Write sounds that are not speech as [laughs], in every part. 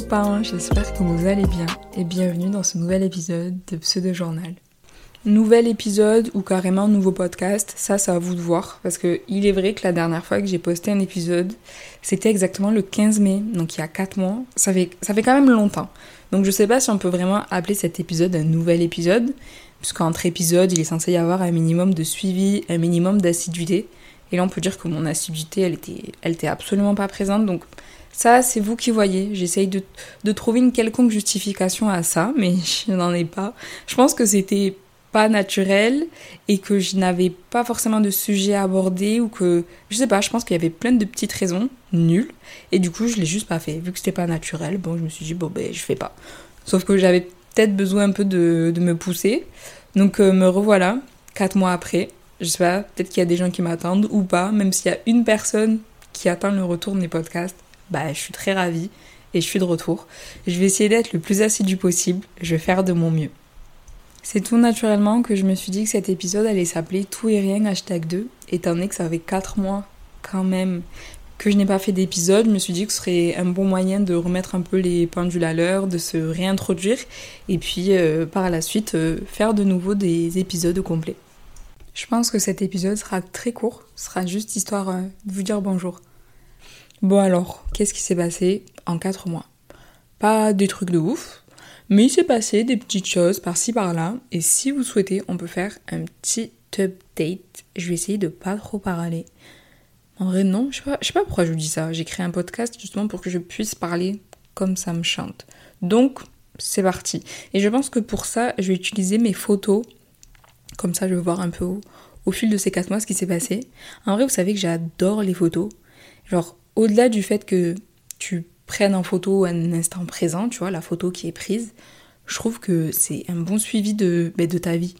copains, j'espère que vous allez bien et bienvenue dans ce nouvel épisode de Pseudo Journal. Nouvel épisode ou carrément nouveau podcast, ça c'est à vous de voir parce que il est vrai que la dernière fois que j'ai posté un épisode, c'était exactement le 15 mai, donc il y a 4 mois. Ça fait, ça fait quand même longtemps. Donc je sais pas si on peut vraiment appeler cet épisode un nouvel épisode, puisqu'entre épisodes il est censé y avoir un minimum de suivi, un minimum d'assiduité. Et là on peut dire que mon assiduité elle était, elle était absolument pas présente, donc ça, c'est vous qui voyez. J'essaye de, de, trouver une quelconque justification à ça, mais [laughs] je n'en ai pas. Je pense que c'était pas naturel et que je n'avais pas forcément de sujet à aborder ou que, je sais pas, je pense qu'il y avait plein de petites raisons nulles et du coup, je l'ai juste pas fait. Vu que c'était pas naturel, bon, je me suis dit, bon, ben, je fais pas. Sauf que j'avais peut-être besoin un peu de, de me pousser. Donc, euh, me revoilà, quatre mois après. Je sais pas, peut-être qu'il y a des gens qui m'attendent ou pas, même s'il y a une personne qui attend le retour de mes podcasts bah, je suis très ravie et je suis de retour. Je vais essayer d'être le plus assidu possible, je vais faire de mon mieux. C'est tout naturellement que je me suis dit que cet épisode allait s'appeler Tout et rien hashtag 2, étant donné que ça fait 4 mois quand même que je n'ai pas fait d'épisode, je me suis dit que ce serait un bon moyen de remettre un peu les pendules à l'heure, de se réintroduire et puis euh, par la suite euh, faire de nouveau des épisodes complets. Je pense que cet épisode sera très court, sera juste histoire euh, de vous dire bonjour. Bon alors, qu'est-ce qui s'est passé en 4 mois? Pas des trucs de ouf, mais il s'est passé des petites choses par-ci par-là, et si vous souhaitez, on peut faire un petit update. Je vais essayer de pas trop parler. En vrai, non, je sais pas, sais pas pourquoi je vous dis ça. J'ai créé un podcast justement pour que je puisse parler comme ça me chante. Donc, c'est parti. Et je pense que pour ça, je vais utiliser mes photos. Comme ça, je vais voir un peu au, au fil de ces 4 mois ce qui s'est passé. En vrai, vous savez que j'adore les photos. Genre, au-delà du fait que tu prennes en photo un instant présent, tu vois, la photo qui est prise, je trouve que c'est un bon suivi de, ben, de ta vie.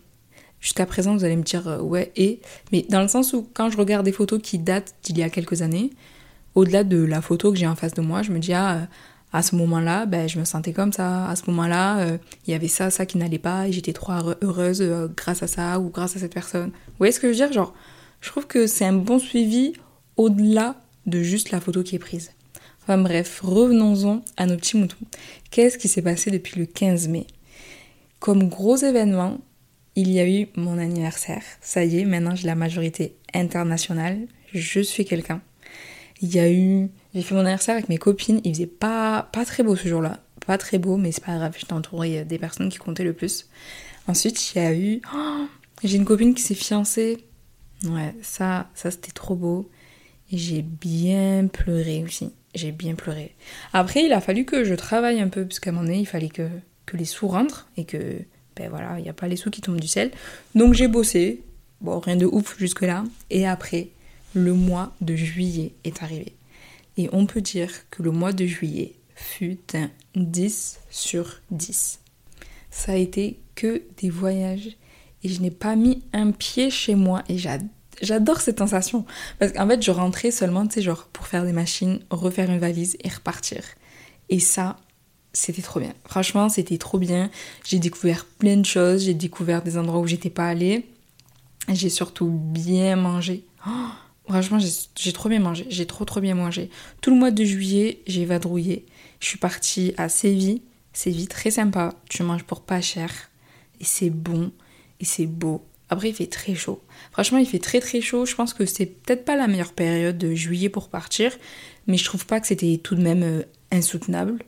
Jusqu'à présent, vous allez me dire euh, ouais, et. Mais dans le sens où, quand je regarde des photos qui datent d'il y a quelques années, au-delà de la photo que j'ai en face de moi, je me dis, ah, à ce moment-là, ben, je me sentais comme ça. À ce moment-là, euh, il y avait ça, ça qui n'allait pas, et j'étais trop heureuse euh, grâce à ça ou grâce à cette personne. Vous voyez ce que je veux dire? Genre, je trouve que c'est un bon suivi au-delà de juste la photo qui est prise. Enfin bref, revenons-en à nos petits moutons. Qu'est-ce qui s'est passé depuis le 15 mai? Comme gros événement, il y a eu mon anniversaire. Ça y est, maintenant j'ai la majorité internationale. Je suis quelqu'un. Il y a eu... J'ai fait mon anniversaire avec mes copines. Il faisait pas, pas très beau ce jour-là. Pas très beau, mais c'est pas grave. J'étais entourée des personnes qui comptaient le plus. Ensuite, il y a eu... Oh, j'ai une copine qui s'est fiancée. Ouais, ça, ça c'était trop beau. J'ai bien pleuré aussi. J'ai bien pleuré. Après, il a fallu que je travaille un peu, parce qu'à un moment donné, il fallait que, que les sous rentrent et que, ben voilà, il n'y a pas les sous qui tombent du ciel. Donc j'ai bossé. Bon, rien de ouf jusque-là. Et après, le mois de juillet est arrivé. Et on peut dire que le mois de juillet fut un 10 sur 10. Ça a été que des voyages. Et je n'ai pas mis un pied chez moi. Et j'adore J'adore cette sensation. Parce qu'en fait, je rentrais seulement, tu sais, genre pour faire des machines, refaire une valise et repartir. Et ça, c'était trop bien. Franchement, c'était trop bien. J'ai découvert plein de choses. J'ai découvert des endroits où j'étais pas allée. J'ai surtout bien mangé. Oh, franchement, j'ai trop bien mangé. J'ai trop trop bien mangé. Tout le mois de juillet, j'ai vadrouillé. Je suis partie à Séville. Séville, très sympa. Tu manges pour pas cher. Et c'est bon. Et c'est beau. Après, il fait très chaud. Franchement, il fait très très chaud. Je pense que c'est peut-être pas la meilleure période de juillet pour partir, mais je trouve pas que c'était tout de même euh, insoutenable.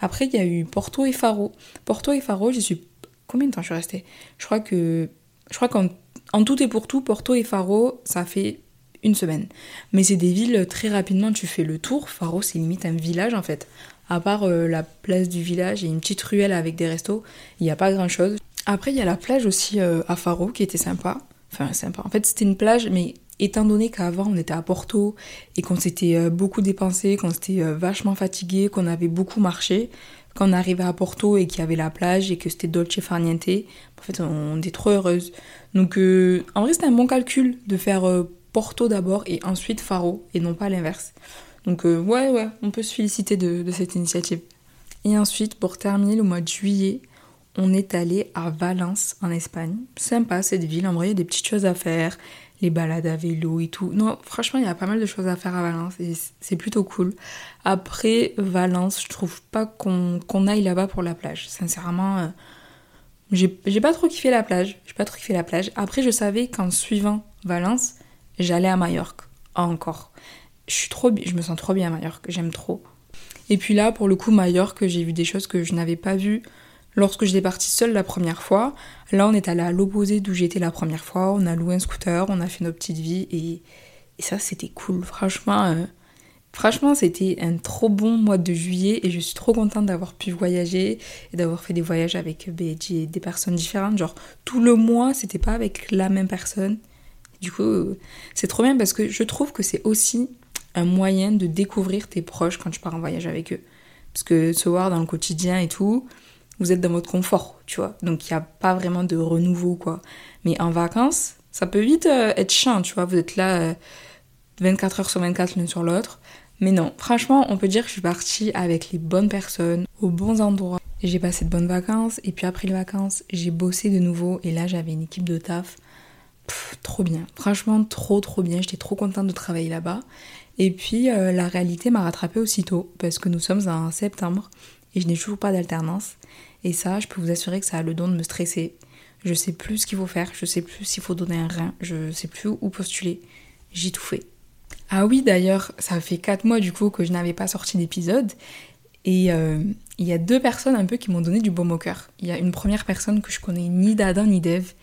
Après, il y a eu Porto et Faro. Porto et Faro, j'y suis. Combien de temps je suis restée? Je crois que. Je crois qu'en en tout et pour tout, Porto et Faro, ça fait une semaine. Mais c'est des villes très rapidement, tu fais le tour. Faro, c'est limite un village en fait. À part euh, la place du village et une petite ruelle avec des restos, il n'y a pas grand chose. Après, il y a la plage aussi euh, à Faro qui était sympa. Enfin, sympa. En fait, c'était une plage, mais étant donné qu'avant on était à Porto et qu'on s'était euh, beaucoup dépensé, qu'on s'était euh, vachement fatigué, qu'on avait beaucoup marché, quand on arrivait à Porto et qu'il y avait la plage et que c'était Dolce Farniente, en fait, on était trop heureuse. Donc, en vrai, c'était un bon calcul de faire Porto d'abord et ensuite Faro et non pas l'inverse. Donc, ouais, ouais, on peut se féliciter de, de cette initiative. Et ensuite, pour terminer le mois de juillet, on est allé à Valence en Espagne. Sympa cette ville, en vrai il y a des petites choses à faire. les balades à vélo et tout. Non, franchement, il y a pas mal de choses à faire à Valence c'est plutôt cool. Après, Valence, je trouve pas qu'on aille là-bas pour la plage. Sincèrement, euh, j'ai pas trop kiffé la plage. J'ai pas trop kiffé la plage. Après, je savais qu'en suivant Valence, j'allais à Majorque. encore. Je, suis trop, je me sens trop bien à Majorque. J'aime trop. Et puis là, pour le coup, Majorque, j'ai vu des choses que je n'avais pas vues lorsque j'étais partie seule la première fois. Là, on est allé à l'opposé d'où j'étais la première fois. On a loué un scooter, on a fait nos petites vies et, ça, c'était cool. Franchement, euh, franchement, c'était un trop bon mois de juillet et je suis trop contente d'avoir pu voyager et d'avoir fait des voyages avec ben, des personnes différentes. Genre, tout le mois, c'était pas avec la même personne. Du coup, c'est trop bien parce que je trouve que c'est aussi un moyen de découvrir tes proches quand tu pars en voyage avec eux. Parce que se voir dans le quotidien et tout, vous êtes dans votre confort, tu vois. Donc il n'y a pas vraiment de renouveau, quoi. Mais en vacances, ça peut vite euh, être chiant, tu vois. Vous êtes là 24 euh, heures sur 24 l'un sur l'autre. Mais non, franchement, on peut dire que je suis partie avec les bonnes personnes, aux bons endroits. J'ai passé de bonnes vacances, et puis après les vacances, j'ai bossé de nouveau, et là j'avais une équipe de taf. trop bien, franchement trop trop bien, j'étais trop contente de travailler là-bas. Et puis euh, la réalité m'a rattrapée aussitôt, parce que nous sommes en septembre, et je n'ai toujours pas d'alternance. Et ça, je peux vous assurer que ça a le don de me stresser. Je sais plus ce qu'il faut faire, je sais plus s'il faut donner un rein, je sais plus où postuler. J'ai tout fait. Ah oui, d'ailleurs, ça fait 4 mois du coup que je n'avais pas sorti d'épisode. Et euh, il y a deux personnes un peu qui m'ont donné du baume au cœur. Il y a une première personne que je connais ni d'Adam ni d'Eve,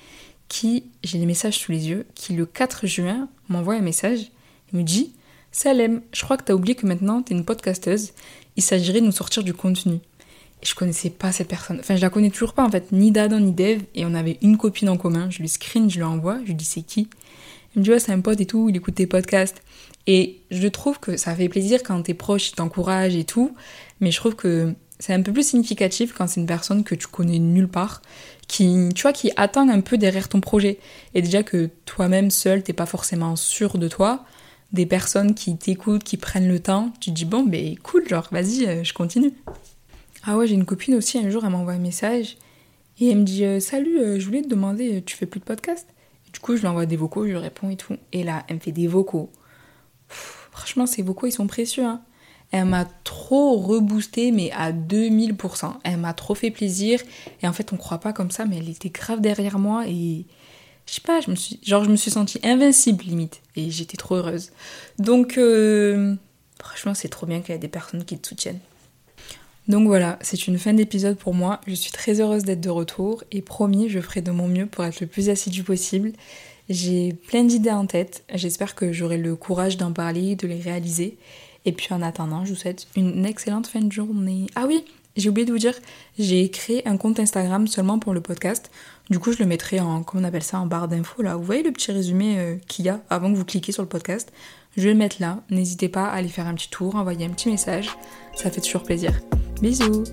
qui, j'ai les messages sous les yeux, qui le 4 juin m'envoie un message et me dit Salem, je crois que t'as oublié que maintenant t'es une podcasteuse, il s'agirait de nous sortir du contenu je connaissais pas cette personne. Enfin, je la connais toujours pas en fait, ni d'Adam ni d'Eve. Et on avait une copine en commun. Je lui screen, je lui envoie. Je lui dis c'est qui? Elle me dit ouais, c'est un pote et tout, il écoute tes podcasts. Et je trouve que ça fait plaisir quand t'es proche, il t'encourage et tout. Mais je trouve que c'est un peu plus significatif quand c'est une personne que tu connais nulle part, qui, tu vois, qui attend un peu derrière ton projet. Et déjà que toi-même seul, t'es pas forcément sûr de toi. Des personnes qui t'écoutent, qui prennent le temps, tu te dis bon, ben cool, genre vas-y, euh, je continue. Ah ouais, j'ai une copine aussi, un jour, elle m'envoie un message et elle me dit euh, Salut, euh, je voulais te demander, tu fais plus de podcast Du coup, je lui envoie des vocaux, je lui réponds et tout. Et là, elle me fait des vocaux. franchement, ces vocaux, ils sont précieux. Hein. Elle m'a trop reboosté, mais à 2000%. Elle m'a trop fait plaisir. Et en fait, on croit pas comme ça, mais elle était grave derrière moi et je sais pas, je me suis, genre, je me suis sentie invincible limite. Et j'étais trop heureuse. Donc, franchement, c'est trop bien qu'il y ait des personnes qui te soutiennent. Donc voilà, c'est une fin d'épisode pour moi. Je suis très heureuse d'être de retour et promis, je ferai de mon mieux pour être le plus assidu possible. J'ai plein d'idées en tête. J'espère que j'aurai le courage d'en parler, de les réaliser. Et puis en attendant, je vous souhaite une excellente fin de journée. Ah oui, j'ai oublié de vous dire, j'ai créé un compte Instagram seulement pour le podcast. Du coup, je le mettrai en, comment on appelle ça, en barre d'infos là. Vous voyez le petit résumé euh, qu'il y a avant que vous cliquiez sur le podcast? Je vais le mettre là. N'hésitez pas à aller faire un petit tour, envoyer un petit message. Ça fait toujours plaisir. Bisous